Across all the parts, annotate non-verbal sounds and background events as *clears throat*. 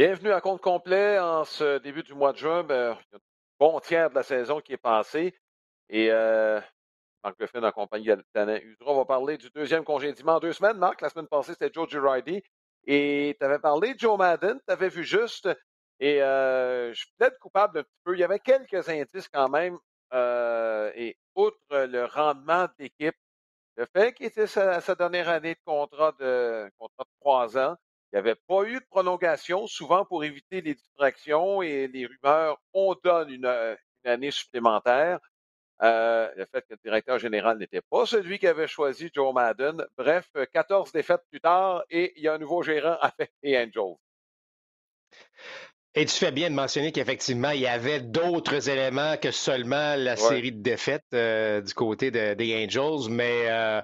Bienvenue à compte complet en ce début du mois de juin. Ben, il y a un bon tiers de la saison qui est passé. Et euh, Marc Griffin en compagnie d'Alain Udra va parler du deuxième congédiement en deux semaines. Marc, la semaine passée, c'était Joe Girardi. Et tu avais parlé de Joe Madden, tu avais vu juste. Et euh, je suis peut-être coupable un petit peu. Il y avait quelques indices quand même. Euh, et outre le rendement de l'équipe, le fait qu'il était sa, sa dernière année de contrat de contrat de trois ans, il n'y avait pas eu de prolongation, souvent pour éviter les distractions et les rumeurs, on donne une, euh, une année supplémentaire. Euh, le fait que le directeur général n'était pas celui qui avait choisi Joe Madden. Bref, 14 défaites plus tard et il y a un nouveau gérant *laughs* avec les Angels. Et tu fais bien de mentionner qu'effectivement, il y avait d'autres éléments que seulement la Ouais. série de défaites euh, du côté de- des Angels, mais euh,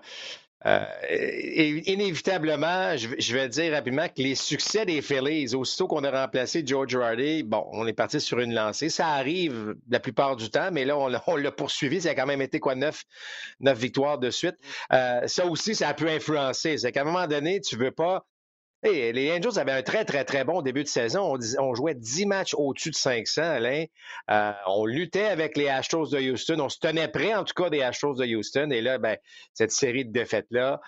euh, inévitablement, je, vais- dire rapidement que les succès des Phillies, aussitôt qu'on a remplacé Joe Girardi, bon, on est parti sur une lancée. Ça arrive la plupart du temps, mais là, on, l'a- poursuivi. Ça a quand même été quoi, neuf, neuf victoires de suite. Euh, ça aussi, ça a pu influencer. C'est qu'à un moment donné, tu veux pas Hey, les Angels avaient un très, très, très bon début de saison. On, jouait 10 matchs au-dessus de 500, Alain. Euh, on luttait avec les Astros de Houston. On se tenait prêt, en tout cas, des Astros de Houston. Et là, ben, cette série de défaites-là,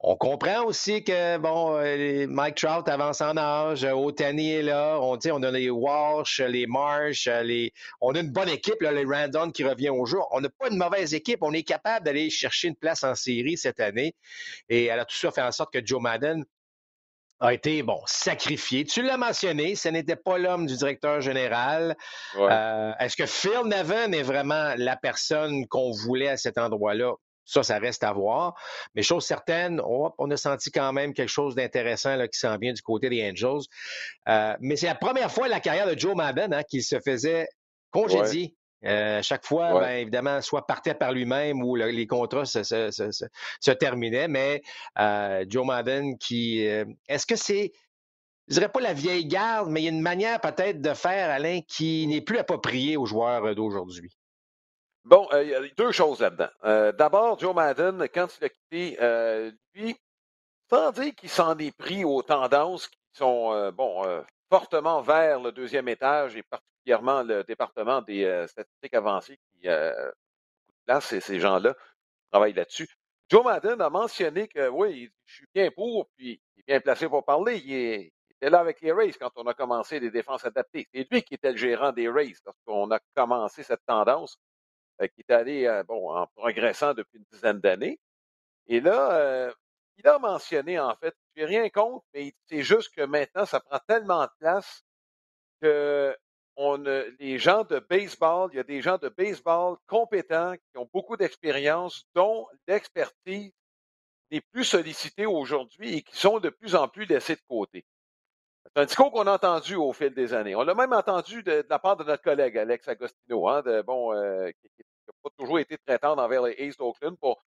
on comprend aussi que, bon, euh, Mike Trout avance en âge, euh, Otani est là, on, on a les Walsh, les Marsh, les... on a une bonne équipe, là, les Randon qui revient au jour. On n'a pas une mauvaise équipe, on est capable d'aller chercher une place en série cette année. Et alors, tout ça fait en sorte que Joe Madden a été, bon, sacrifié. Tu l'as mentionné, ce n'était pas l'homme du directeur général. Ouais. Euh, Est-ce que Phil Nevin est vraiment la personne qu'on voulait à cet endroit-là? Ça, ça reste à voir. Mais chose certaine, on, on a senti quand même quelque chose d'intéressant là, qui s'en vient du côté des Angels. Euh, mais c'est la première fois de la carrière de Joe Madden hein, qu'il se faisait congédier. Euh, chaque fois, Ouais. ben, évidemment, soit partait par lui-même ou le- les contrats se, se- se- se- se terminaient. Mais euh, Joe Madden qui... euh, Est-ce que c'est... Je dirais pas la vieille garde, mais il y a une manière peut-être de faire, Alain, qui n'est plus appropriée aux joueurs euh, d'aujourd'hui? Bon, il y a deux choses là-dedans. D'abord, Joe Madden, quand il a quitté, lui, sans dire qu'il s'en est pris aux tendances qui sont, bon, fortement vers le deuxième étage et particulièrement le département des euh, statistiques avancées qui euh, place ces, ces gens-là travaillent là-dessus. Joe Madden a mentionné que oui, je suis bien pour, puis il est bien placé pour parler. Il, était là avec les Rays quand on a commencé les défenses adaptées. C'est lui qui était le gérant des Rays lorsqu'on a commencé cette tendance euh, qui est allée euh, bon, en progressant depuis une dizaine d'années. Et là, il a mentionné, en fait, je n'ai rien contre, mais c'est juste que maintenant, ça prend tellement de place que les gens de baseball, il y a des gens de baseball compétents qui ont beaucoup d'expérience, dont l'expertise n'est plus sollicitée aujourd'hui et qui sont de plus en plus laissés de côté. C'est un discours qu'on a entendu au fil des années. On l'a même entendu de, la part de notre collègue Alex Agostino, hein, de, bon, euh, qui n'a pas toujours été très tendre envers les Aces d'Oakland. Pour,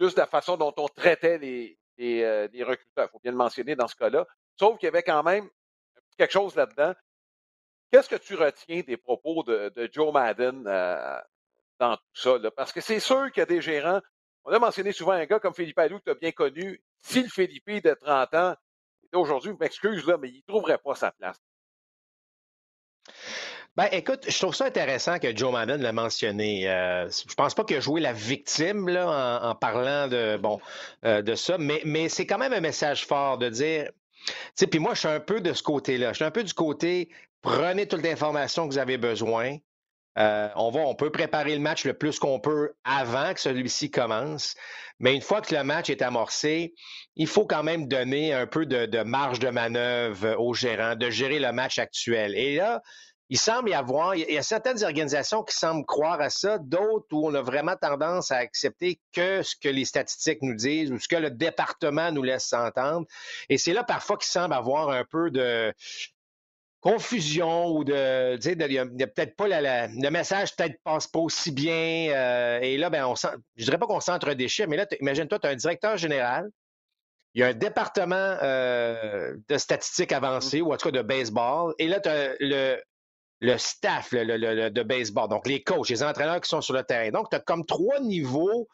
juste la façon dont on traitait les, euh, les recruteurs. Il faut bien le mentionner dans ce cas-là. Sauf qu'il y avait quand même quelque chose là-dedans. Qu'est-ce que tu retiens des propos de, Joe Madden euh, dans tout ça? Parce que c'est sûr qu'il y a des gérants. On a mentionné souvent un gars comme Philippe Alou que tu as bien connu. Si le Philippe de 30 ans, aujourd'hui, m'excuse, mais il ne trouverait pas sa place. Ben, écoute, je trouve ça intéressant que Joe Madden l'a mentionné. Euh, je pense pas qu'il a joué la victime là, en, parlant de bon euh, de ça, mais, mais c'est quand même un message fort de dire. Tu sais, puis moi, je suis un peu de ce côté-là. Je suis un peu du côté prenez toute l'information que vous avez besoin. Euh, on va, on peut préparer le match le plus qu'on peut avant que celui-ci commence, mais une fois que le match est amorcé, il faut quand même donner un peu de, de marge de manœuvre au gérant, de gérer le match actuel. Et là, il semble y avoir, il y a certaines organisations qui semblent croire à ça, d'autres où on a vraiment tendance à accepter que ce que les statistiques nous disent ou ce que le département nous laisse entendre. Et c'est là parfois qu'il semble avoir un peu de confusion ou de, tu peut-être pas le message peut-être passe pas aussi bien. euh, et là, ben, on sent, je dirais pas qu'on s'entre-déchire, mais là, imagine-toi, tu as un directeur général, il y a un département euh, de statistiques avancées, ou en tout cas de baseball, et là, tu as le, le staff le- le- le- de baseball, donc les coachs, les entraîneurs qui sont sur le terrain. Donc, tu as comme trois niveaux.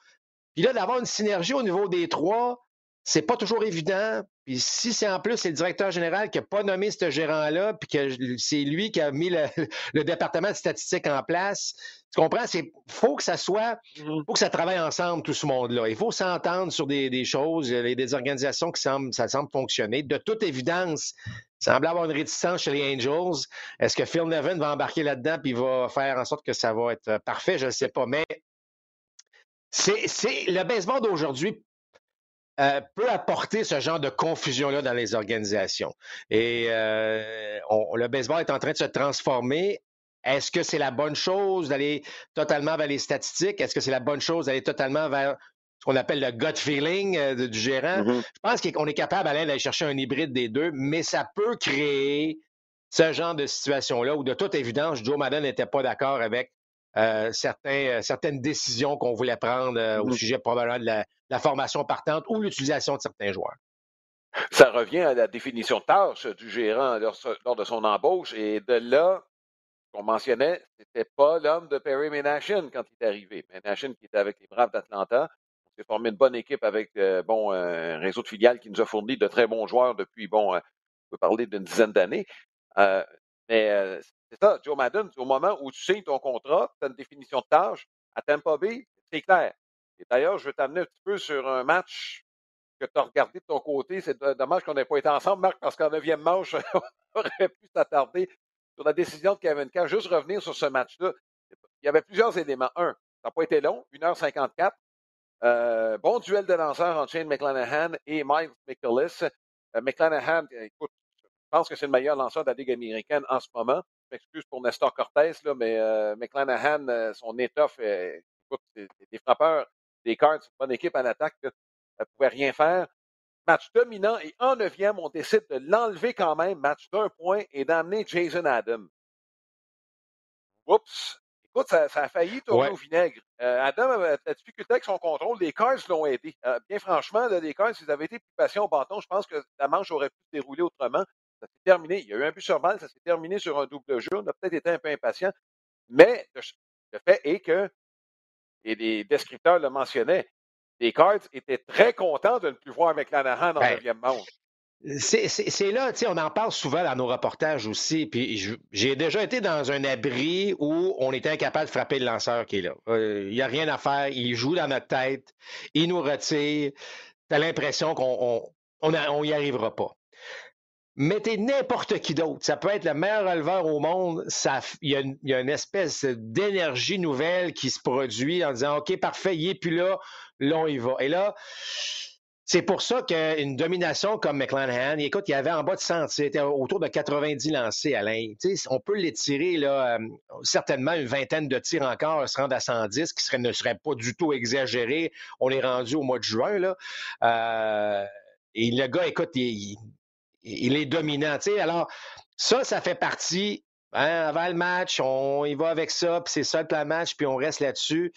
Puis là, d'avoir une synergie au niveau des trois, c'est pas toujours évident. Puis si c'est en plus c'est le directeur général qui n'a pas nommé ce gérant-là, puis que c'est lui qui a mis le, département de statistiques en place, tu comprends? Il faut que ça soit, mm-hmm. faut que ça travaille ensemble, tout ce monde-là. Il faut s'entendre sur des, choses, y a des organisations qui semblent, ça semble fonctionner. De toute évidence, il semble avoir une réticence chez les Angels. Est-ce que Phil Nevin va embarquer là-dedans puis va faire en sorte que ça va être parfait? Je ne sais pas. Mais c'est le baseball d'aujourd'hui euh, peut apporter ce genre de confusion-là dans les organisations. Et euh, le baseball est en train de se transformer. Est-ce que c'est la bonne chose d'aller totalement vers les statistiques? Est-ce que c'est la bonne chose d'aller totalement vers ce qu'on appelle le gut feeling euh, du gérant? Mm-hmm. Je pense qu'on est capable d'aller chercher un hybride des deux, mais ça peut créer ce genre de situation-là où, de toute évidence, Joe Madden n'était pas d'accord avec euh, certains, euh, certaines décisions qu'on voulait prendre euh, au mmh. sujet probablement de la, formation partante ou l'utilisation de certains joueurs. Ça revient à la définition de tâche du gérant lors, de son embauche. Et de là, qu'on mentionnait, c'était pas l'homme de Perry Menachin quand il est arrivé. Menachin qui était avec les Braves d'Atlanta. On s'est formé une bonne équipe avec bon, un réseau de filiales qui nous a fourni de très bons joueurs depuis, bon, on peut parler d'une dizaine d'années. Mais c'est ça, Joe Madden, au moment où tu signes ton contrat, tu as une définition de tâche. À Tampa Bay, c'est clair. Et d'ailleurs, je vais t'amener un petit peu sur un match que tu as regardé de ton côté. C'est dommage qu'on n'ait pas été ensemble, Marc, parce qu'en neuvième manche, *laughs* on aurait pu s'attarder sur la décision de Kevin Cash. Juste revenir sur ce match-là. Il y avait plusieurs éléments. Un, ça n'a pas été long, 1h54. Euh, bon duel de lanceurs entre Shane McClanahan et Mike McCullis. Euh, McClanahan, écoute, pense que c'est le meilleur lanceur de la Ligue américaine en ce moment m'excuse pour Nestor Cortez, là, mais euh, McClanahan, euh, son étoffe, euh, écoute, des frappeurs, des cards, une bonne équipe en attaque, elle ne pouvait rien faire. Match dominant et en neuvième, on décide de l'enlever quand même, match d'un point, et d'amener Jason Adam. Oups! Écoute, ça, a failli tourner au vinaigre. Adam avait la difficulté avec son contrôle. Les Cards l'ont aidé. bien franchement, les Cards, s'ils avaient été plus patients au bâton, je pense que la manche aurait pu se dérouler autrement ça s'est terminé. Il y a eu un but sur balle, ça s'est terminé sur un double jeu. On a peut-être été un peu impatient. Mais le fait est que, et les descripteurs le mentionnaient, les Cards étaient très contents de ne plus voir McClanahan en ben, neuvième manche. C'est là, tu sais, on en parle souvent dans nos reportages aussi. Puis j'ai déjà été dans un abri où on était incapable de frapper le lanceur qui est là. Euh, il n'y a rien à faire. Il joue dans notre tête. Il nous retire. Tu as l'impression qu'on on, n'y arrivera pas mettez n'importe qui d'autre. Ça peut être le meilleur releveur au monde. Il y, a une espèce d'énergie nouvelle qui se produit en disant OK, parfait, il est plus là, là, on y va. Et là, c'est pour ça qu'une domination comme McClanahan, écoute, il y avait en bas de 100, c'était autour de 90 lancés, Alain. on peut l'étirer, là, euh, certainement une vingtaine de tirs encore, se rendre à 110, qui ne serait pas du tout exagéré. On est rendu au mois de juin, là. Euh, et le gars, écoute, il, il est dominant. Alors, ça, ça fait partie. Hein, avant le match, on y va avec ça, puis c'est ça le match, puis on reste là-dessus.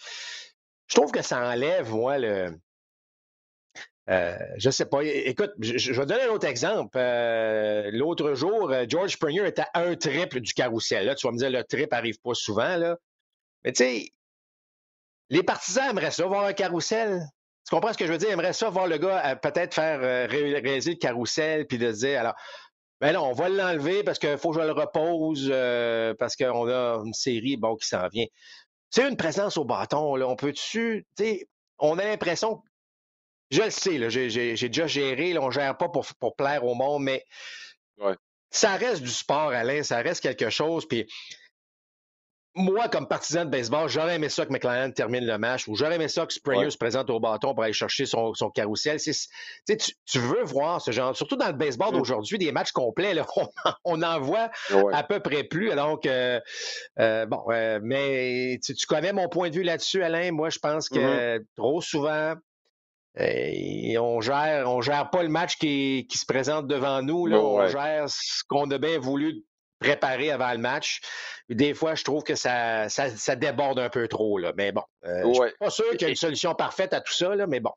Je trouve que ça enlève, moi, le. Euh, je sais pas. Écoute, je, vais donner un autre exemple. Euh, l'autre jour, euh, George Springer était à un triple du carrousel. Là, tu vas me dire, le triple arrive pas souvent, là. Mais tu sais, les partisans aimeraient ça, voir un carrousel. Tu comprends ce que je veux dire? J'aimerais ça voir le gars euh, peut-être faire euh, réaliser le carrousel puis de se dire alors. Ben là, on va l'enlever parce qu'il faut que je le repose, euh, parce qu'on a une série bon, qui s'en vient. C'est une présence au bâton, là. On peut-tu. On a l'impression. Je le sais, là, j'ai, déjà géré, là, on ne gère pas pour, pour plaire au monde, mais ça reste du sport, Alain, ça reste quelque chose. Puis moi, comme partisan de baseball, j'aurais aimé ça que McLaren termine le match ou j'aurais aimé ça que Springer se présente au bâton pour aller chercher son, son carrousel. Tu, tu, veux voir ce genre, surtout dans le baseball mm. d'aujourd'hui, des matchs complets, là, *laughs* on, en voit à peu près plus. Donc, euh, euh, bon, euh, mais tu, connais mon point de vue là-dessus, Alain. Moi, je pense que mm-hmm. trop souvent, on gère, on gère pas le match qui, qui se présente devant nous. Là, on gère ce qu'on a bien voulu préparé avant le match. Des fois, je trouve que ça, ça, déborde un peu trop. Là. Mais bon, euh, je suis pas sûr qu'il y ait une solution parfaite à tout ça, là, mais bon.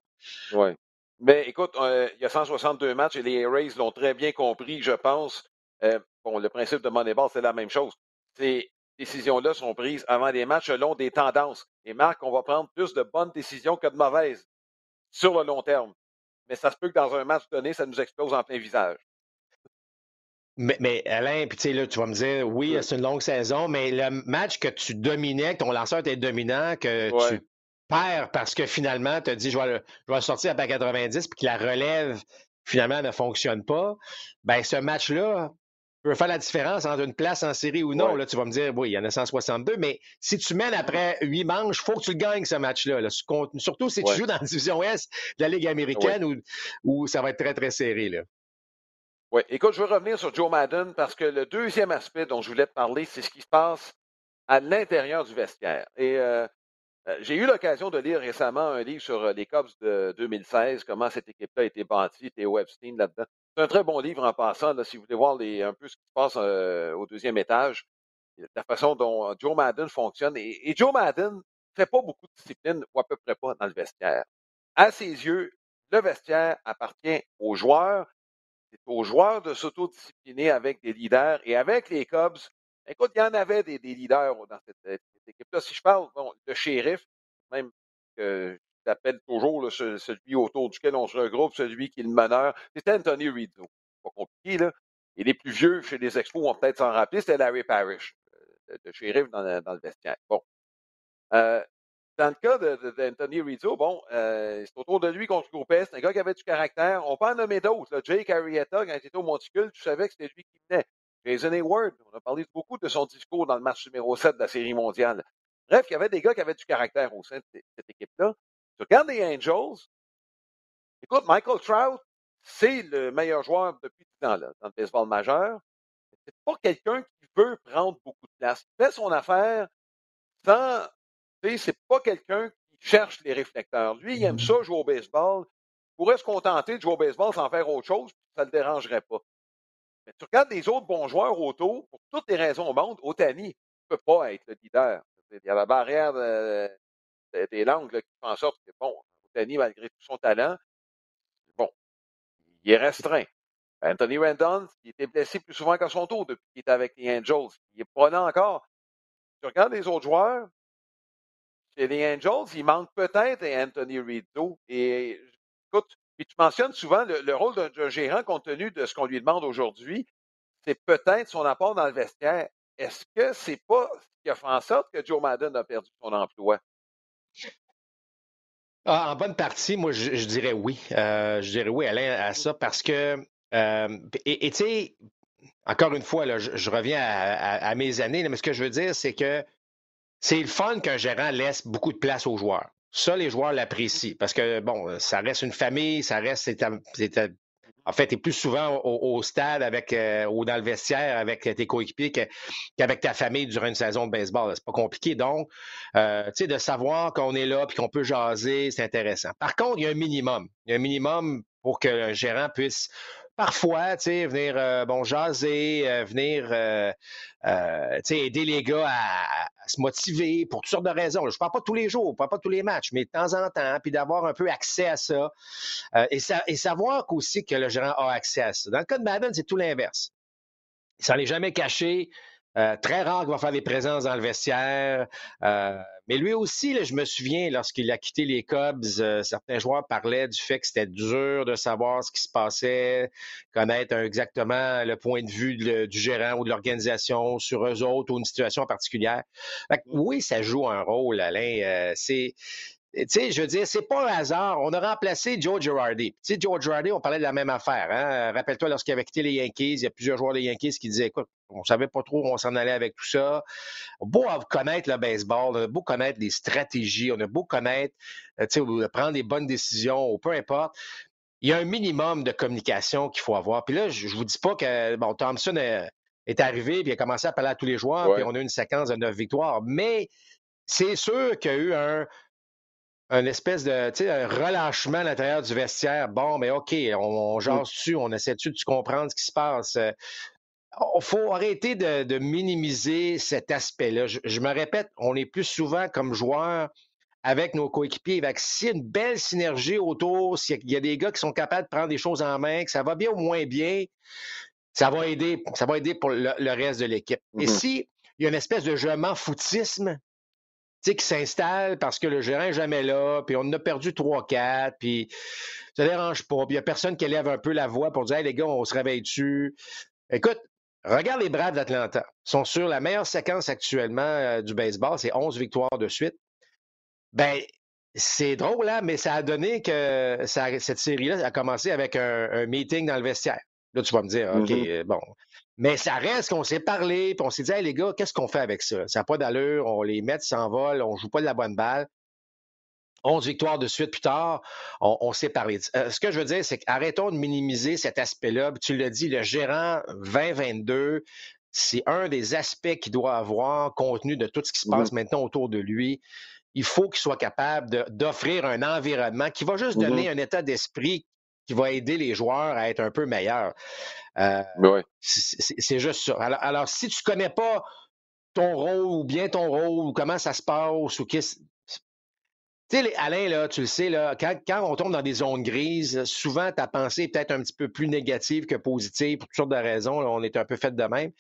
Oui. Mais écoute, euh, il y a 162 matchs et les Rays l'ont très bien compris, je pense. Euh, bon, le principe de Moneyball, c'est la même chose. Ces décisions-là sont prises avant les matchs selon des tendances. Et Marc, on va prendre plus de bonnes décisions que de mauvaises sur le long terme. mais ça se peut que dans un match donné, ça nous explose en plein visage. Mais, Alain, puis tu sais, là, tu vas me dire, oui, c'est une longue saison, mais le match que tu dominais, que ton lanceur était dominant, que tu perds parce que finalement, tu as dit, je vais, je vais sortir à 90, puis que la relève, finalement, ne fonctionne pas, ben ce match-là peut faire la différence entre une place en série ou non. Là, tu vas me dire, oui, il y en a 162, mais si tu mènes après huit manches, il faut que tu gagnes ce match-là. Surtout si tu joues dans la division Est de la Ligue américaine où, où, ça va être très, très serré. Là. Oui, écoute, je veux revenir sur Joe Madden parce que le deuxième aspect dont je voulais te parler, c'est ce qui se passe à l'intérieur du vestiaire. Et euh, euh, j'ai eu l'occasion de lire récemment un livre sur euh, les Cubs de 2016, comment cette équipe-là a été bâtie, Théo Epstein là-dedans. C'est un très bon livre en passant, si vous voulez voir un peu ce qui se passe au deuxième étage, la façon dont Joe Madden fonctionne. Et, Joe Madden ne fait pas beaucoup de discipline, ou à peu près pas, dans le vestiaire. À ses yeux, le vestiaire appartient aux joueurs c'est aux joueurs de s'autodiscipliner avec des leaders. Et avec les Cubs, écoute, il y en avait des, leaders dans cette, équipe-là. Si je parle de shérif, même que j'appelle toujours celui autour duquel on se regroupe, celui qui est le meneur, c'était Anthony Rizzo. Pas compliqué, là. Et les plus vieux chez les Expos vont peut-être s'en rappeler, c'était Larry Parrish, euh, le shérif dans, le vestiaire. Bon. Euh, dans le cas d'Anthony Rizzo, bon, euh, c'est autour de lui qu'on se groupait. C'est un gars qui avait du caractère. On peut en nommer d'autres. Jake Arrieta, quand il était au Monticule, tu savais que c'était lui qui venait. Jason Hayward, on a parlé beaucoup de son discours dans le match numéro 7 de la Série mondiale. Bref, il y avait des gars qui avaient du caractère au sein de cette équipe-là. Tu regardes les Angels, écoute, Michael Trout, c'est le meilleur joueur depuis 10 ans dans le baseball majeur. C'est pas quelqu'un qui veut prendre beaucoup de place. Il fait son affaire sans c'est pas quelqu'un qui cherche les réflecteurs. Lui, il aime mm-hmm. ça, jouer au baseball. Il pourrait se contenter de jouer au baseball sans faire autre chose, ça ne le dérangerait pas. Mais tu regardes les autres bons joueurs autour, pour toutes les raisons au monde, Otani ne peut pas être le leader. Il y a la barrière des langues qui fait en sorte que, bon, Otani, malgré tout son talent, bon, il est restreint. Anthony Randon, il était blessé plus souvent qu'à son tour depuis qu'il était avec les Angels. Il est prenant encore. Tu regardes les autres joueurs, chez les Angels, il manque peut-être Anthony Rizzo. Et écoute, puis tu mentionnes souvent le, rôle d'un gérant compte tenu de ce qu'on lui demande aujourd'hui, c'est peut-être son apport dans le vestiaire. Est-ce que c'est pas ce qui a fait en sorte que Joe Madden a perdu son emploi? Ah, en bonne partie, moi, je, dirais oui. Euh, je dirais oui, Alain, à ça, parce que, euh, et tu sais, encore une fois, là, je, reviens à, mes années, mais ce que je veux dire, c'est que c'est le fun qu'un gérant laisse beaucoup de place aux joueurs. Ça, les joueurs l'apprécient parce que, bon, ça reste une famille, ça reste. en fait, tu es plus souvent au, stade avec, euh, ou dans le vestiaire avec tes coéquipiers qu'avec ta famille durant une saison de baseball. C'est pas compliqué. Donc, euh, tu sais, de savoir qu'on est là puis qu'on peut jaser, c'est intéressant. Par contre, il y a un minimum. Il y a un minimum pour qu'un gérant puisse parfois, tu sais, venir, euh, bon, jaser, euh, venir, euh, aider les gars à, se motiver pour toutes sortes de raisons. Je ne parle pas tous les jours, je parle pas tous les matchs, mais de temps en temps, puis d'avoir un peu accès à ça, et, savoir aussi que le gérant a accès à ça. Dans le cas de Madden, c'est tout l'inverse. Il s'en est jamais caché. Euh, très rare qu'il va faire des présences dans le vestiaire. Euh, mais lui aussi, je me souviens, lorsqu'il a quitté les Cubs, euh, certains joueurs parlaient du fait que c'était dur de savoir ce qui se passait, connaître exactement le point de vue du gérant ou de l'organisation sur eux autres ou une situation particulière. oui, ça joue un rôle, Alain. c'est tu sais, je veux dire, c'est pas un hasard. On a remplacé Joe Girardi. Tu sais, Joe Girardi, on parlait de la même affaire. Hein? Rappelle-toi, lorsqu'il avait quitté les Yankees, il y a plusieurs joueurs des Yankees qui disaient, écoute, on savait pas trop où on s'en allait avec tout ça. Beau connaître le baseball, on a beau connaître les stratégies, on a beau connaître, euh, tu sais, prendre des bonnes décisions, ou peu importe. Il y a un minimum de communication qu'il faut avoir. Puis là, je, vous dis pas que, bon, Thompson est, arrivé, puis il a commencé à parler à tous les joueurs, puis on a eu une séquence de neuf victoires. Mais c'est sûr qu'il y a eu un, un espèce de un relâchement à l'intérieur du vestiaire. Bon, mais OK, on, on jase dessus, on essaie dessus de comprendre ce qui se passe? Il euh, faut arrêter de, minimiser cet aspect-là. Je, me répète, on est plus souvent comme joueur avec nos coéquipiers, avec si une belle synergie autour, s'il y a des gars qui sont capables de prendre des choses en main, que ça va bien ou moins bien, ça va aider, ça va aider pour le, reste de l'équipe. Et mm-hmm. si il y a une espèce de je m'en foutisme qui s'installe parce que le gérant n'est jamais là, puis on en a perdu 3-4, puis ça dérange pas, puis il n'y a personne qui élève un peu la voix pour dire hey, les gars, on se réveille dessus. Écoute, regarde les Braves d'Atlanta. Ils sont sur la meilleure séquence actuellement euh, du baseball, c'est 11 victoires de suite. Ben, c'est drôle, là, hein, mais ça a donné que cette série-là a commencé avec un, meeting dans le vestiaire. Là, tu vas me dire, OK, mm-hmm. euh, bon. Mais ça reste qu'on s'est parlé, puis on s'est dit, hey, les gars, qu'est-ce qu'on fait avec ça? Ça n'a pas d'allure, on les met, s'envolent, on joue pas de la bonne balle. 11 victoires de suite plus tard, on, s'est parlé. Euh, ce que je veux dire, c'est qu'arrêtons de minimiser cet aspect-là. Tu l'as dit, le gérant 2022, c'est un des aspects qu'il doit avoir compte tenu de tout ce qui se passe maintenant autour de lui il faut qu'il soit capable d'offrir un environnement qui va juste donner mm-hmm. un état d'esprit qui va aider les joueurs à être un peu meilleurs. Euh, ben c'est juste ça. Alors, si tu ne connais pas ton rôle ou bien ton rôle ou comment ça se passe ou qu'est-ce. Tu sais, Alain, là, tu le sais, là, quand, on tombe dans des zones grises, souvent ta pensée est peut-être un petit peu plus négative que positive pour toutes sortes de raisons. on est un peu fait de même.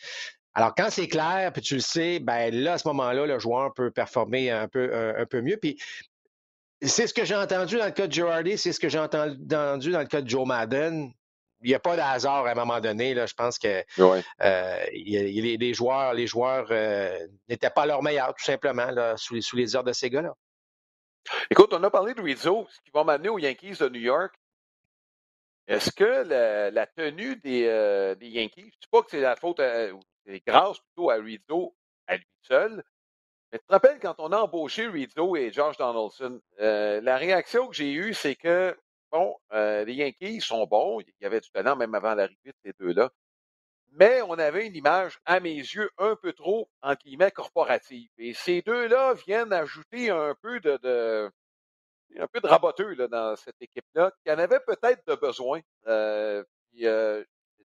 Alors, quand c'est clair, puis tu le sais, ben là, à ce moment-là, le joueur peut performer un peu, un, peu mieux. Puis c'est ce que j'ai entendu dans le cas de Girardi, c'est ce que j'ai entendu dans le cas de Joe Madden. Il n'y a pas de hasard à un moment donné. Là. Je pense que euh, les, joueurs, les joueurs euh, n'étaient pas leur meilleurs, tout simplement, là, sous, les, sous les ordres de ces gars-là. Écoute, on a parlé de Rizzo, ce qui va m'amener aux Yankees de New York. Est-ce que la, tenue des, euh, des Yankees, je ne sais pas que c'est la faute c'est grâce plutôt à Rizzo, à lui seul. Mais tu te rappelles quand on a embauché Rizzo et George Donaldson, euh, la réaction que j'ai eue, c'est que, bon, euh, les Yankees sont bons, il y avait du talent même avant l'arrivée de ces deux-là, mais on avait une image, à mes yeux, un peu trop, entre guillemets, corporative. Et ces deux-là viennent ajouter un peu de, un peu de raboteux là, dans cette équipe-là, qui en avait peut-être de besoin. Euh, euh,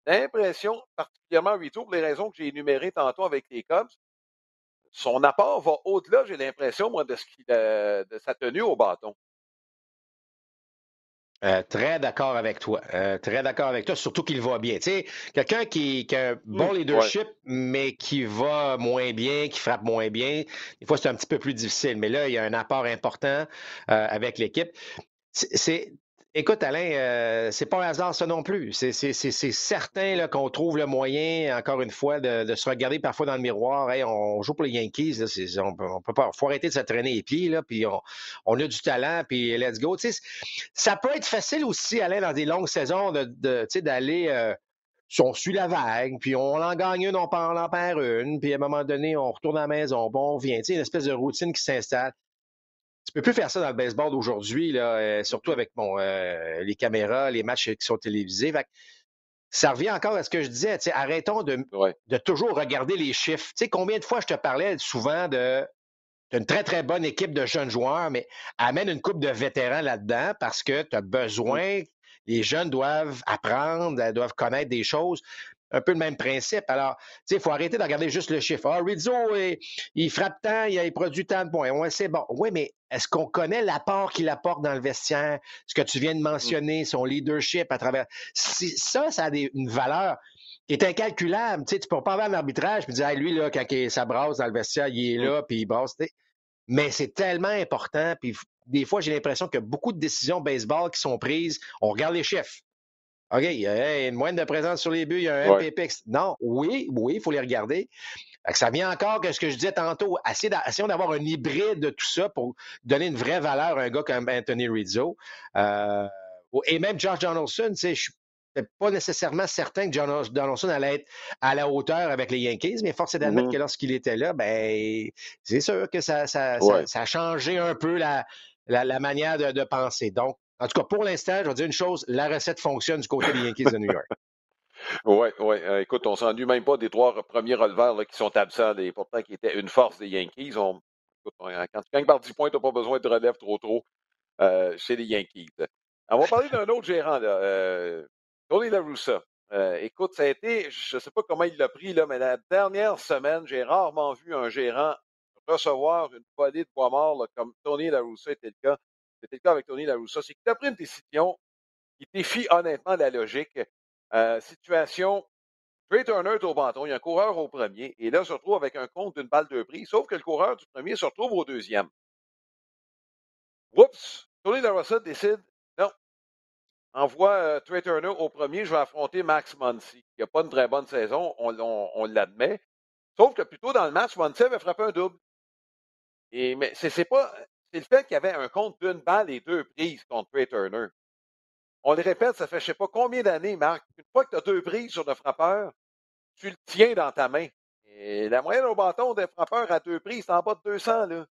l'impression, particulièrement Rito, pour les raisons que j'ai énumérées tantôt avec les Cubs, son apport va au-delà, j'ai l'impression, moi, de, ce de sa tenue au bâton. Euh, très d'accord avec toi. Euh, très d'accord avec toi, surtout qu'il va bien. Tu sais, quelqu'un qui, a un bon mmh, leadership, mais qui va moins bien, qui frappe moins bien, des fois, c'est un petit peu plus difficile. Mais là, il y a un apport important euh, avec l'équipe. C'est Écoute, Alain, euh, c'est pas un hasard ça non plus. C'est certain qu'on trouve le moyen, encore une fois, de, se regarder parfois dans le miroir. on joue pour les Yankees, on, peut pas. faut arrêter de se traîner les pieds, là, puis on, a du talent, puis let's go. ça peut être facile aussi, Alain, dans des longues saisons, d'aller. Euh, on suit la vague, puis on en gagne une, on en perd une, puis à un moment donné, on retourne à la maison, bon, on vient. Une espèce de routine qui s'installe. Tu peux plus faire ça dans le baseball d'aujourd'hui, là, euh, surtout avec bon, euh, les caméras, les matchs qui sont télévisés. ça revient encore à ce que je disais. Arrêtons de, de, toujours regarder les chiffres. Tu sais, combien de fois je te parlais souvent de une très, très bonne équipe de jeunes joueurs, mais amène une coupe de vétérans là-dedans parce que tu as besoin, les jeunes doivent apprendre, doivent connaître des choses un peu le même principe. Alors, tu sais, il faut arrêter de regarder juste le chiffre. Ah, Rizzo, il, frappe tant, il, produit tant de points. Ouais, c'est bon. Oui, mais est-ce qu'on connaît l'apport qu'il apporte dans le vestiaire? Ce que tu viens de mentionner, son leadership à travers. ça, ça a une valeur qui est incalculable. Tu sais, tu peux pas avoir un arbitrage et dire, lui, là, quand ça brasse dans le vestiaire, il est là, puis il brasse. Mais c'est tellement important. Puis des fois, j'ai l'impression que beaucoup de décisions baseball qui sont prises, on regarde les chiffres. OK, il y a une moindre de présence sur les buts, il y a un MPP. Non, oui, oui, il faut les regarder. Ça vient encore que ce que je disais tantôt, essayons d'avoir un hybride de tout ça pour donner une vraie valeur à un gars comme Anthony Rizzo. Euh, et même Josh Donaldson, je suis pas nécessairement certain que John Donaldson allait être à la hauteur avec les Yankees, mais force est d'admettre mm-hmm. que lorsqu'il était là, ben c'est sûr que ça, ça, a changé un peu la, la, manière de, de, penser. Donc, en tout cas, pour l'instant, je vais dire une chose, la recette fonctionne du côté des Yankees de New York. *laughs* Oui, oui. Euh, écoute, on s'ennuie même pas des trois premiers releveurs qui sont absents et pourtant qui étaient une force des Yankees. On, quand tu gagnes par 10 points, tu n'as pas besoin de relève trop trop euh, chez les Yankees. on va parler d'un autre gérant, là, euh, Tony La Russa. écoute, ça a été, je ne sais pas comment il l'a pris, là, mais la dernière semaine, j'ai rarement vu un gérant recevoir une volée de bois mort comme Tony La Russa était le cas. C'était le cas avec Tony La Russa. C'est qu'il a pris une décision qui défie honnêtement la logique. Euh, situation Trey Turner est au bâton, il y a un coureur au premier, et là, se retrouve avec un compte d'une balle de prix, sauf que le coureur du premier se retrouve au deuxième. Oups! Tony La décide, non, envoie euh, Trey Turner au premier, je vais affronter Max Muncy, qui n'a pas une très bonne saison, on, l'admet. Sauf que plutôt dans le match, Muncy avait frappé un double. Et, mais c'est pas. C'est le fait qu'il y avait un compte d'une balle et deux prises contre Trey Turner. On le répète, ça fait je ne sais pas combien d'années, Marc. Une fois que tu as deux prises sur le frappeur, tu le tiens dans ta main. Et la moyenne au bâton des frappeurs à deux prises, c'est en bas de 200, là.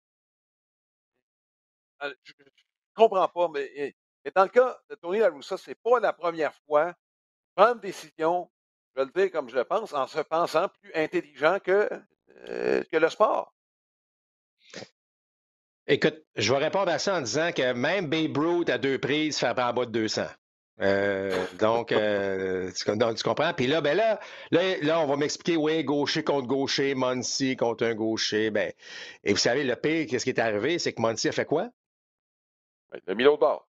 Euh, je ne comprends pas, mais, dans le cas de Tony Laroussa, ce n'est pas la première fois. Prendre décision, je vais le dire comme je le pense, en se pensant plus intelligent que, euh, que le sport. Écoute, je vais répondre à ça en disant que même Babe Ruth à deux prises fait en bas de 200. Euh, donc, euh, tu, comprends? Puis là, ben là, là, on va m'expliquer, oui, gaucher contre gaucher, Monsi contre un gaucher. Ben, et vous savez, le pire, qu'est-ce qui est arrivé, c'est que Monsi a fait quoi? Il a mis l'autre bord.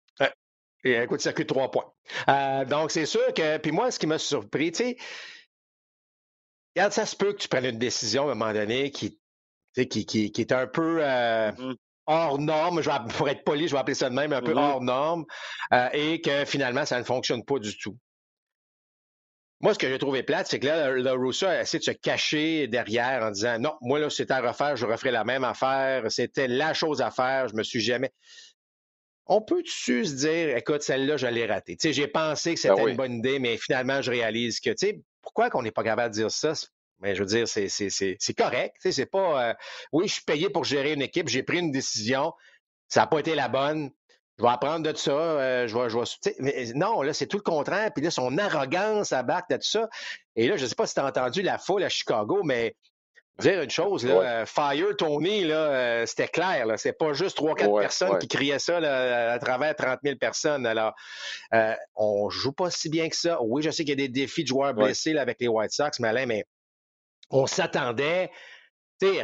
et un coup de circuit de trois points. Euh, donc, c'est sûr que. Puis moi, ce qui m'a surpris, tu sais, regarde, ça se peut que tu prennes une décision à un moment donné qui, qui, qui, qui est un peu. Mm-hmm hors norme, je vais, pour être poli, je vais appeler ça de même, un peu hors norme, euh, et que finalement, ça ne fonctionne pas du tout. Moi, ce que j'ai trouvé plate, c'est que là, le, Rousseau a essayé de se cacher derrière en disant non, moi, là, c'était à refaire, je referais la même affaire, c'était la chose à faire, je me suis jamais. On peut-tu se dire, écoute, celle-là, je l'ai ratée? Tu sais, j'ai pensé que c'était ben une bonne idée, mais finalement, je réalise que, tu sais, pourquoi qu'on n'est pas capable de dire ça? Mais je veux dire, c'est correct. C'est pas. Euh, oui, je suis payé pour gérer une équipe, j'ai pris une décision, ça n'a pas été la bonne. Je vais apprendre de ça. Euh, je vais, je vais, mais non, là, c'est tout le contraire. Puis là, son arrogance à battre de tout ça. Et là, je ne sais pas si tu as entendu la foule à Chicago, mais dire une chose, là, euh, Fire Tony, là, c'était clair. C'est pas juste trois, quatre personnes qui criaient ça à travers 30 000 personnes. Alors, euh, on joue pas si bien que ça. Oui, je sais qu'il y a des défis de joueurs blessés avec les White Sox, mais Alain, mais on s'attendait.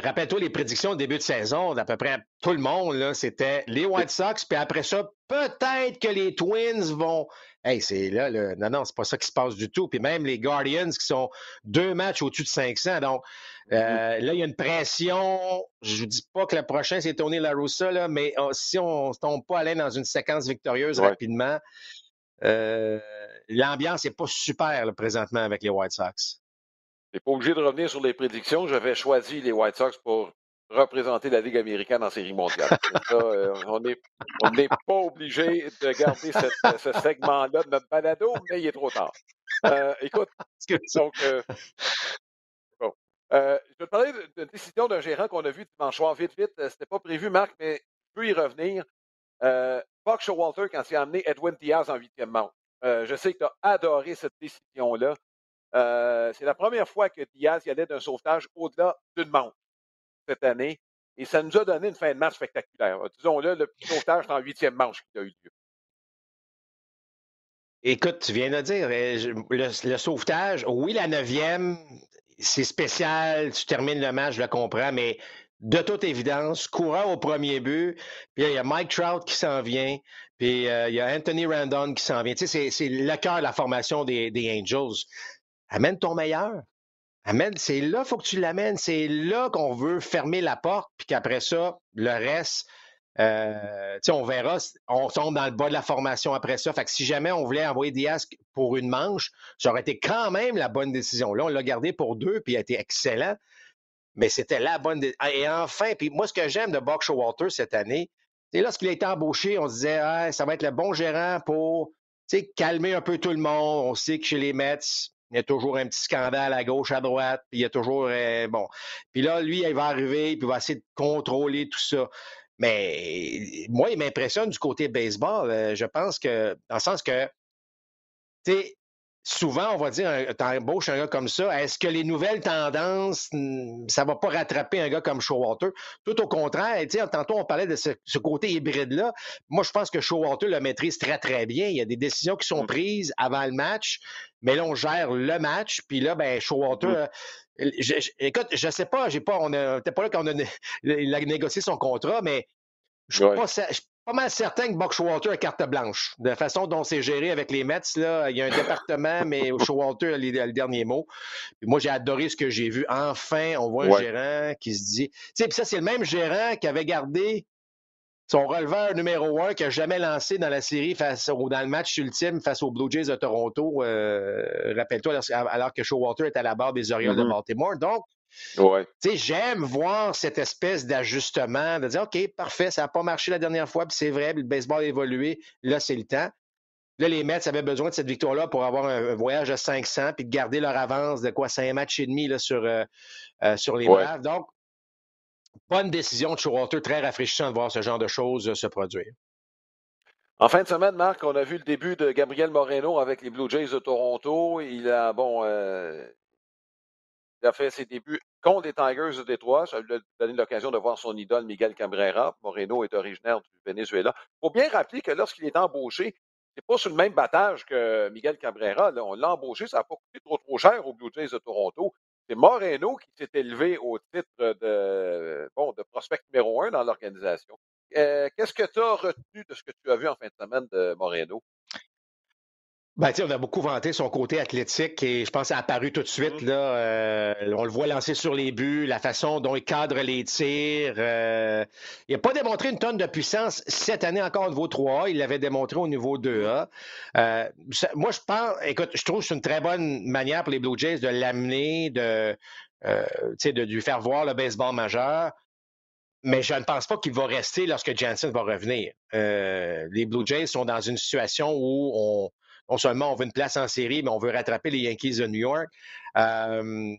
Rappelle-toi les prédictions au début de saison d'à peu près tout le monde, c'était les White Sox, puis après ça, peut-être que les Twins vont. Hey, c'est là, le... non, non, c'est pas ça qui se passe du tout. Puis même les Guardians qui sont deux matchs au-dessus de 500. Donc mm-hmm. euh, là, il y a une pression. Je ne dis pas que le prochain, c'est Tony La Russa, mais oh, si on ne tombe pas aller dans une séquence victorieuse rapidement, euh, l'ambiance n'est pas super présentement avec les White Sox. N'ai pas obligé de revenir sur les prédictions. J'avais choisi les White Sox pour représenter la Ligue américaine en série mondiale. Euh, on n'est pas obligé de garder ce segment-là de notre balado, mais il est trop tard. Euh, écoute, donc, euh, bon. je vais te parler d'une décision d'un gérant qu'on a vu dimanche soir, vite, vite. C'était pas prévu, Marc, mais je peux y revenir. Buck Showalter, quand il a amené Edwin Diaz en huitième manche. je sais que tu as adoré cette décision-là. Euh, c'est la première fois que Diaz y allait d'un sauvetage au-delà d'une manche cette année. Et ça nous a donné une fin de match spectaculaire. Disons-le, le sauvetage en huitième manche qui a eu lieu. Écoute, tu viens de dire, euh, le, sauvetage, oui, la neuvième, c'est spécial, tu termines le match, je le comprends, mais de toute évidence, courant au premier but, puis il y a Mike Trout qui s'en vient, puis euh, il y a Anthony Randon qui s'en vient. Tu sais, c'est le cœur de la formation des Angels amène ton meilleur. Amène, c'est là, il faut que tu l'amènes. C'est là qu'on veut fermer la porte, puis qu'après ça, le reste, euh, on verra, on tombe dans le bas de la formation après ça. Fait que si jamais on voulait envoyer Diaz pour une manche, ça aurait été quand même la bonne décision. Là, on l'a gardé pour deux, puis il a été excellent. Mais c'était la bonne décision. Ah, et enfin, puis moi, ce que j'aime de Buck Walter cette année, c'est lorsqu'il a été embauché, on se disait, ah, ça va être le bon gérant pour calmer un peu tout le monde. On sait que chez les Mets, il y a toujours un petit scandale à gauche, à droite, il y a toujours euh, bon. Puis là, lui, il va arriver, puis il va essayer de contrôler tout ça. Mais moi, il m'impressionne du côté baseball. Euh, je pense que, dans le sens que, tu sais, souvent, on va dire, tu embauches un gars comme ça, est-ce que les nouvelles tendances, hmm, ça va pas rattraper un gars comme Showalter? Tout au contraire, tantôt, on parlait de ce, côté hybride-là. Moi, je pense que Showalter le maîtrise très, très bien. Il y a des décisions qui sont mm. prises avant le match, mais là, on gère le match, puis là, ben, Showalter... Mm. Euh, je, écoute, je sais pas, j'ai pas, on n'était pas là quand on a, *laughs* il a négocié son contrat, mais je ne suis pas mal certain que Buck Showalter a carte blanche. De la façon dont c'est géré avec les Mets, là, il y a un département, *laughs* mais Showalter a, le dernier mot. moi, j'ai adoré ce que j'ai vu. Enfin, on voit un gérant qui se dit. Tu sais, puis ça, c'est le même gérant qui avait gardé son releveur numéro un qui n'a jamais lancé dans la série face ou dans le match ultime face aux Blue Jays de Toronto. Euh, rappelle-toi, alors que Showalter est à la barre des Orioles de mm-hmm. Baltimore. Donc, j'aime voir cette espèce d'ajustement, de dire OK, parfait, ça n'a pas marché la dernière fois, puis c'est vrai, le baseball a évolué, là, c'est le temps. Là, les Mets avaient besoin de cette victoire-là pour avoir un, voyage à 500 puis de garder leur avance de quoi, cinq matchs et demi là, sur, euh, euh, sur les Braves. Donc, bonne décision de Showalter, très rafraîchissant de voir ce genre de choses euh, se produire. En fin de semaine, Marc, on a vu le début de Gabriel Moreno avec les Blue Jays de Toronto. Il a, bon, il a fait ses débuts contre les Tigers de Détroit. Ça lui a donné l'occasion de voir son idole Miguel Cabrera. Moreno est originaire du Venezuela. Il faut bien rappeler que lorsqu'il est embauché, c'est pas sur le même battage que Miguel Cabrera. On l'a embauché, ça n'a pas coûté trop trop cher aux Blue Jays de Toronto. C'est Moreno qui s'est élevé au titre de, bon, de prospect numéro un dans l'organisation. Euh, qu'est-ce que tu as retenu de ce que tu as vu en fin de semaine de Moreno? Ben, on a beaucoup vanté son côté athlétique et je pense que ça a apparu tout de suite. Là, euh, on le voit lancer sur les buts, la façon dont il cadre les tirs. Euh, il n'a pas démontré une tonne de puissance cette année encore au niveau 3A. Il l'avait démontré au niveau 2A. Euh, moi, je pense, écoute, je trouve que c'est une très bonne manière pour les Blue Jays de l'amener, de, de lui faire voir le baseball majeur mais je ne pense pas qu'il va rester lorsque Jansen va revenir. les Blue Jays sont dans une situation où on, non seulement on veut une place en série, mais on veut rattraper les Yankees de New York. Euh,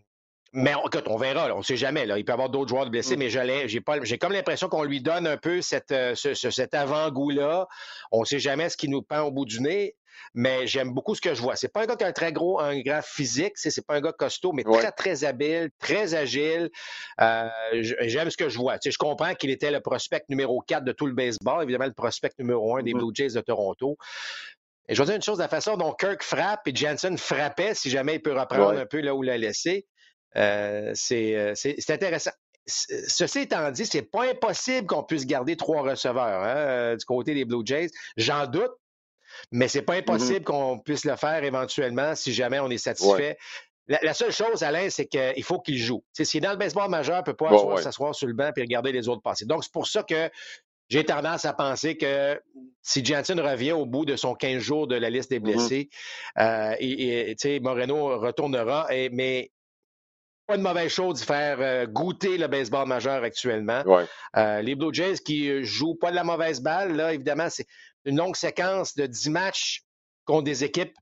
mais écoute, on verra, on ne sait jamais. Là. Il peut y avoir d'autres joueurs blessés, mm. mais j'ai, j'ai comme l'impression qu'on lui donne un peu cette, euh, cet avant-goût-là. On ne sait jamais ce qui nous pend au bout du nez, mais j'aime beaucoup ce que je vois. C'est pas un gars qui a un très gros, un grand physique, c'est, c'est pas un gars costaud, mais très, très habile, très agile. Euh, j'aime ce que je vois. Tu sais, je comprends qu'il était le prospect numéro 4 de tout le baseball, évidemment le prospect numéro 1 des mm-hmm. Blue Jays de Toronto. Et je vais dire une chose, la façon dont Kirk frappe et Jensen frappait, si jamais il peut reprendre un peu là où l'a laissé, euh, euh, c'est intéressant. Ceci étant dit, c'est pas impossible qu'on puisse garder trois receveurs hein, euh, du côté des Blue Jays. J'en doute, mais c'est pas mm-hmm. impossible qu'on puisse le faire éventuellement si jamais on est satisfait. La, seule chose, Alain, c'est qu'il faut qu'il joue. S'il est dans le baseball majeur, il ne peut pas s'asseoir sur le banc et regarder les autres passer. Donc, c'est pour ça que j'ai tendance à penser que si Jansen revient au bout de son 15 jours de la liste des mm-hmm. blessés, euh, et, Moreno retournera, mais pas de mauvaise chose de faire euh, goûter le baseball majeur actuellement. Euh, les Blue Jays qui jouent pas de la mauvaise balle, là, évidemment, c'est une longue séquence de 10 matchs contre des équipes.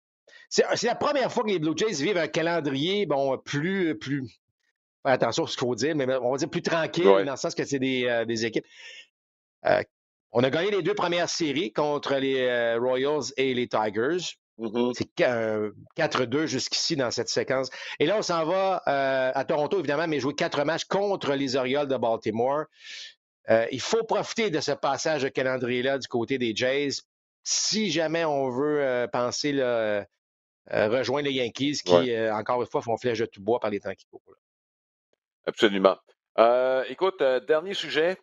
C'est la première fois que les Blue Jays vivent un calendrier bon, plus, plus attention à ce qu'il faut dire, mais on va dire plus tranquille, dans le sens que c'est des, des équipes. Euh, on a gagné les deux premières séries contre les euh, Royals et les Tigers. Mm-hmm. C'est 4-2 jusqu'ici dans cette séquence. Et là, on s'en va euh, à Toronto, évidemment, mais jouer quatre matchs contre les Orioles de Baltimore. il faut profiter de ce passage de calendrier-là du côté des Jays si jamais on veut penser rejoindre les Yankees qui, encore une fois, font flèche de tout bois par les temps qui courent. Absolument. écoute, dernier sujet,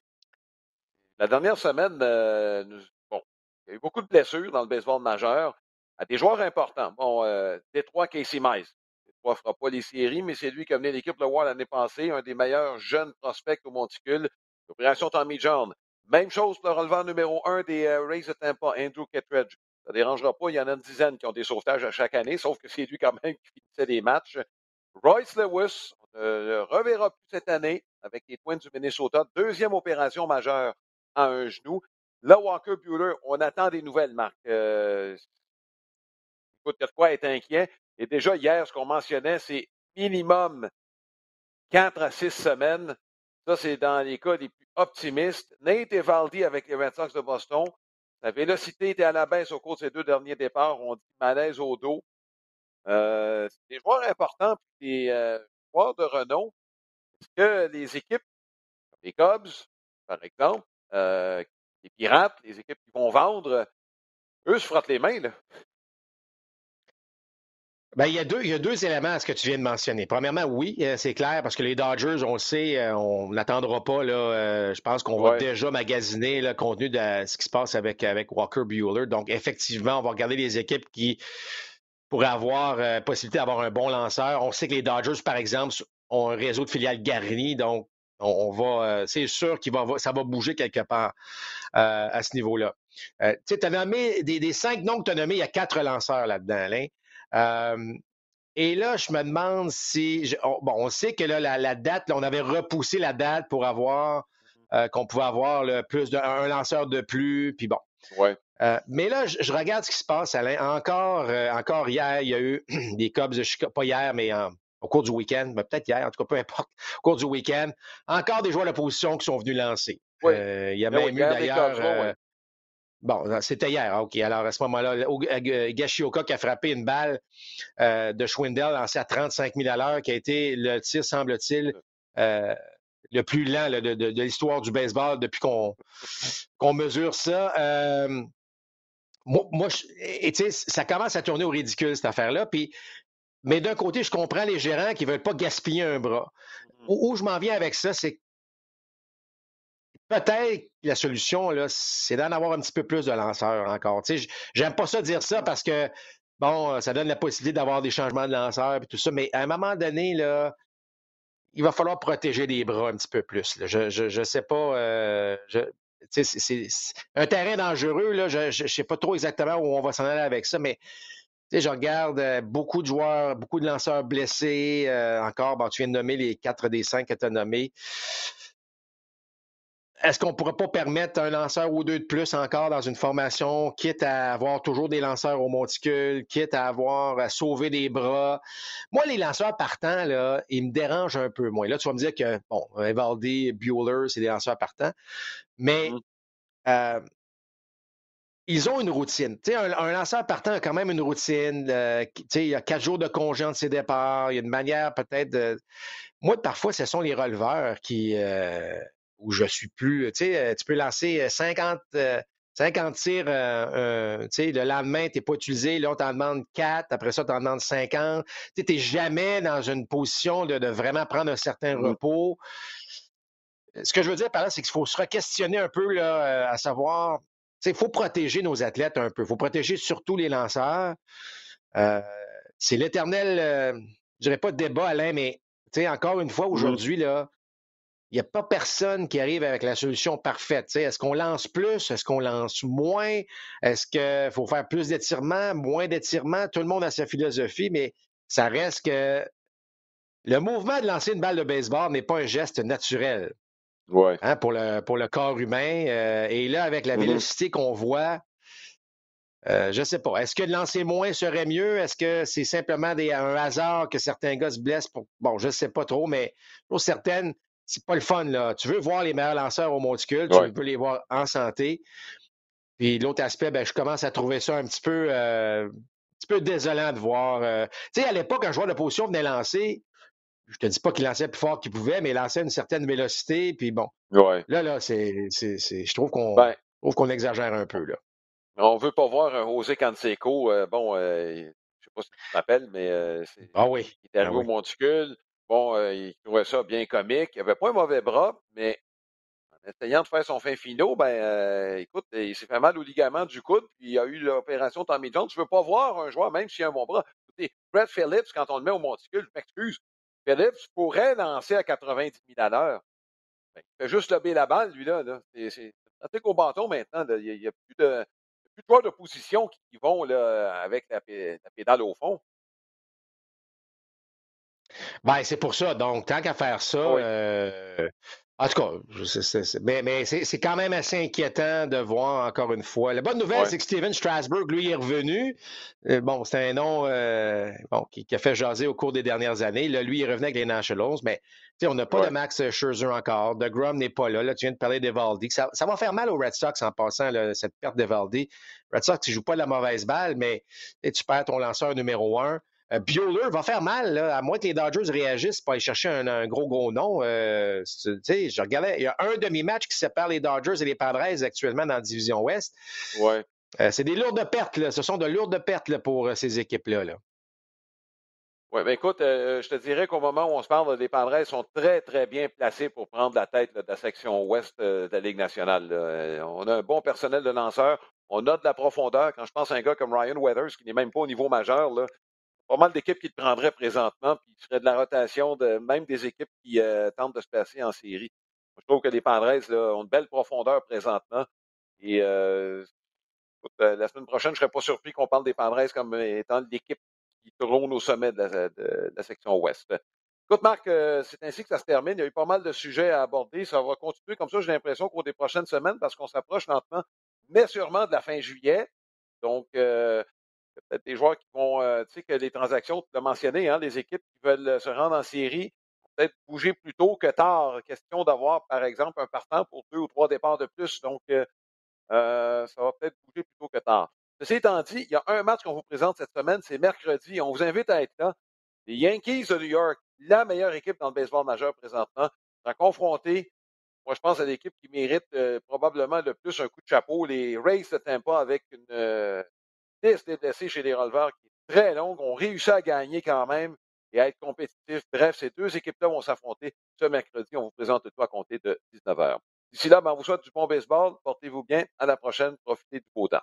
la dernière semaine, euh, bon, il y a eu beaucoup de blessures dans le baseball majeur à des joueurs importants. Bon, euh, Détroit, Casey Mize. Détroit ne fera pas les séries, mais c'est lui qui a mené l'équipe le War l'année passée, un des meilleurs jeunes prospects au monticule. L'opération Tommy John. Même chose pour le releveur numéro un des euh, Rays de Tampa, Andrew Kittredge. Ça ne dérangera pas, il y en a une dizaine qui ont des sauvetages à chaque année, sauf que c'est lui quand même *laughs* qui finissait des matchs. Royce Lewis, on ne le reverra plus cette année avec les Twins du Minnesota. Deuxième opération majeure à un genou. Là, Walker Bueller, on attend des nouvelles, Marc. Euh, écoute, il quoi être inquiet. Et déjà, hier, ce qu'on mentionnait, c'est minimum 4 à 6 semaines. Ça, c'est dans les cas les plus optimistes. Nate Evaldi avec les Red Sox de Boston. La vélocité était à la baisse au cours de ces deux derniers départs. On dit malaise au dos. Euh, c'est des joueurs importants, puis des euh, joueurs de renom. Est-ce que les équipes, les Cubs, par exemple, euh, les pirates, les équipes qui vont vendre, eux se frottent les mains. Là. Ben, il, y a deux, il y a deux éléments à ce que tu viens de mentionner. Premièrement, oui, euh, c'est clair, parce que les Dodgers, on le sait, euh, on n'attendra pas. Là, euh, je pense qu'on va déjà magasiner le contenu de ce qui se passe avec, avec Walker Bueller. Donc, effectivement, on va regarder les équipes qui pourraient avoir possibilité d'avoir un bon lanceur. On sait que les Dodgers, par exemple, ont un réseau de filiales garni, donc on, va, c'est sûr que ça va bouger quelque part à ce niveau-là. tu as nommé des, des, cinq noms que tu as nommés, il y a quatre lanceurs là-dedans, Alain et là, je me demande si. bon, on sait que là, la, date, on avait repoussé la date pour avoir euh, qu'on pouvait avoir plus d'un lanceur de plus, puis bon. Ouais. Euh, mais là, je, regarde ce qui se passe, Alain. Encore, euh, encore hier, il y a eu *clears throat* des Cubs de Chicago, pas hier, mais au cours du week-end, mais peut-être hier, en tout cas, peu importe, *laughs* au cours du week-end, encore des joueurs de position qui sont venus lancer. Oui. il y a même eu d'ailleurs. Bon, c'était hier. OK. Alors, à ce moment-là, Gashioka qui a frappé une balle euh, de Schwindel lancée à 35 000 à l'heure, qui a été le tir, semble-t-il, euh, le plus lent de, l'histoire du baseball depuis qu'on mesure ça. Euh, moi, et, ça commence à tourner au ridicule, cette affaire-là. Puis, mais d'un côté, je comprends les gérants qui ne veulent pas gaspiller un bras. Où, je m'en viens avec ça, c'est peut-être la solution, là, c'est d'en avoir un petit peu plus de lanceurs encore. J'aime pas ça dire ça parce que, bon, ça donne la possibilité d'avoir des changements de lanceurs et tout ça, mais à un moment donné, là, il va falloir protéger les bras un petit peu plus. Je, je, sais pas. Euh, c'est un terrain dangereux, là, je ne sais pas trop exactement où on va s'en aller avec ça, mais je regarde euh, beaucoup de joueurs, beaucoup de lanceurs blessés. Euh, encore, bon, tu viens de nommer les quatre des cinq que tu as nommés. Est-ce qu'on ne pourrait pas permettre un lanceur ou deux de plus encore dans une formation, quitte à avoir toujours des lanceurs au monticule, quitte à avoir à sauver des bras? Moi, les lanceurs partants, là, ils me dérangent un peu moins. Là, tu vas me dire que, bon, Evaldi, Bueller, c'est des lanceurs partants, mais mm-hmm. euh, ils ont une routine. Tu sais, un, lanceur partant a quand même une routine. Euh, tu sais, il y a quatre jours de congé entre ses départs. Il y a une manière peut-être de... Moi, parfois, ce sont les releveurs qui... Euh, où je suis plus. Tu sais, euh, tu peux lancer 50, euh, 50 euh, tirs tu sais, le lendemain, tu n'es pas utilisé. Là, on t'en demande 4, après ça, tu en demandes 50. Tu n'es jamais dans une position de, vraiment prendre un certain repos. Ce que je veux dire par là, c'est qu'il faut se re-questionner un peu là, à savoir, il faut protéger nos athlètes un peu. Il faut protéger surtout les lanceurs. c'est l'éternel, je dirais pas de débat, Alain, mais encore une fois, mmh aujourd'hui, là, il n'y a pas personne qui arrive avec la solution parfaite. Est-ce qu'on lance plus? Est-ce qu'on lance moins? Est-ce qu'il faut faire plus d'étirements, moins d'étirements? Tout le monde a sa philosophie, mais ça reste que le mouvement de lancer une balle de baseball n'est pas un geste naturel hein, pour, le, pour le corps humain. Euh, et là, avec la mm-hmm. vélocité qu'on voit, euh, je ne sais pas. Est-ce que de lancer moins serait mieux? Est-ce que c'est simplement un hasard que certains gars se blessent? Pour... Bon, je ne sais pas trop, mais pour certaines, c'est pas le fun, là. Tu veux voir les meilleurs lanceurs au monticule, tu veux les voir en santé. Puis l'autre aspect, ben, je commence à trouver ça un petit peu, euh, un petit peu désolant de voir. Euh, tu sais, à l'époque, un joueur de position venait lancer, je te dis pas qu'il lançait plus fort qu'il pouvait, mais il lançait une certaine vélocité, puis bon. Ouais. Là, là, c'est, je trouve qu'on ben qu'on exagère un peu, là. On veut pas voir un José Canseco, euh, bon, je sais pas si tu te rappelles, mais c'est, ah oui. il est arrivé ah au monticule, Bon, euh, il trouvait ça bien comique. Il avait pas un mauvais bras, mais en essayant de faire son fin finaux, ben, euh, écoute, il s'est fait mal au ligament du coude, puis il a eu l'opération Tommy John. Tu veux pas voir un joueur, même s'il a un bon bras. Écoutez, Brett Phillips, quand on le met au monticule, je m'excuse, Phillips pourrait lancer à 90 000 à l'heure. Ben, il fait juste lever la balle, lui, là. C'est au bâton maintenant. Il n'y a, plus de plus de joueurs de position qui vont là, avec la pédale au fond. Ben, c'est pour ça. Donc, tant qu'à faire ça, euh, en tout cas, mais, c'est quand même assez inquiétant de voir encore une fois. La bonne nouvelle, c'est que Steven Strasburg, lui, est revenu. Euh, bon, c'est un nom euh, bon, qui, a fait jaser au cours des dernières années. Là, lui, il revenu avec les Nationals, mais on n'a pas de Max Scherzer encore. De Grum n'est pas là. Là, tu viens de parler d'Evaldi. Ça, ça va faire mal aux Red Sox en passant cette perte d'Evaldi. Red Sox, tu ne joues pas de la mauvaise balle, mais tu perds ton lanceur numéro un. Euh, Bueller va faire mal, à moins que les Dodgers réagissent pour aller chercher un, gros, gros nom. Euh, je regardais, il y a un demi-match qui sépare les Dodgers et les Padres actuellement dans la division Ouest. Ouais. Euh, c'est des lourdes pertes, là. ce sont de lourdes pertes pour ces équipes-là. Là. Oui, mais écoute, euh, je te dirais qu'au moment où on se parle, les Padres sont très, très bien placés pour prendre la tête de la section ouest euh, de la Ligue nationale. Euh, on a un bon personnel de lanceurs. On a de la profondeur. Quand je pense à un gars comme Ryan Weathers, qui n'est même pas au niveau majeur, là, pas mal d'équipes qui le prendraient présentement, puis il serait de la rotation de même des équipes qui tentent de se placer en série. Je trouve que les Padres là, ont une belle profondeur présentement. Et la semaine prochaine, je ne serais pas surpris qu'on parle des Padres comme étant l'équipe qui trône au sommet de la, section ouest. Écoute, Marc, euh, c'est ainsi que ça se termine. Il y a eu pas mal de sujets à aborder. Ça va continuer comme ça, j'ai l'impression, qu'au des prochaines semaines, parce qu'on s'approche lentement, mais sûrement de la fin juillet. Donc, euh, peut-être des joueurs qui vont, euh, tu sais, que les transactions, tu l'as mentionné, hein, les équipes qui veulent se rendre en série, peut-être bouger plus tôt que tard. Question d'avoir, par exemple, un partant pour deux ou trois départs de plus. Donc, ça va peut-être bouger plus tôt que tard. Ceci étant dit, il y a un match qu'on vous présente cette semaine, c'est mercredi. On vous invite à être là. Les Yankees de New York, la meilleure équipe dans le baseball majeur présentement, sont confrontés, moi je pense à l'équipe qui mérite euh, probablement le plus un coup de chapeau, les Rays de Tampa avec une euh, liste des chez les releveurs qui est très longue, ont réussi à gagner quand même et à être compétitifs. Bref, ces deux équipes-là vont s'affronter ce mercredi. On vous présente tout à compter de 19h. D'ici là, ben, on vous souhaite du bon baseball. Portez-vous bien. À la prochaine. Profitez du beau temps.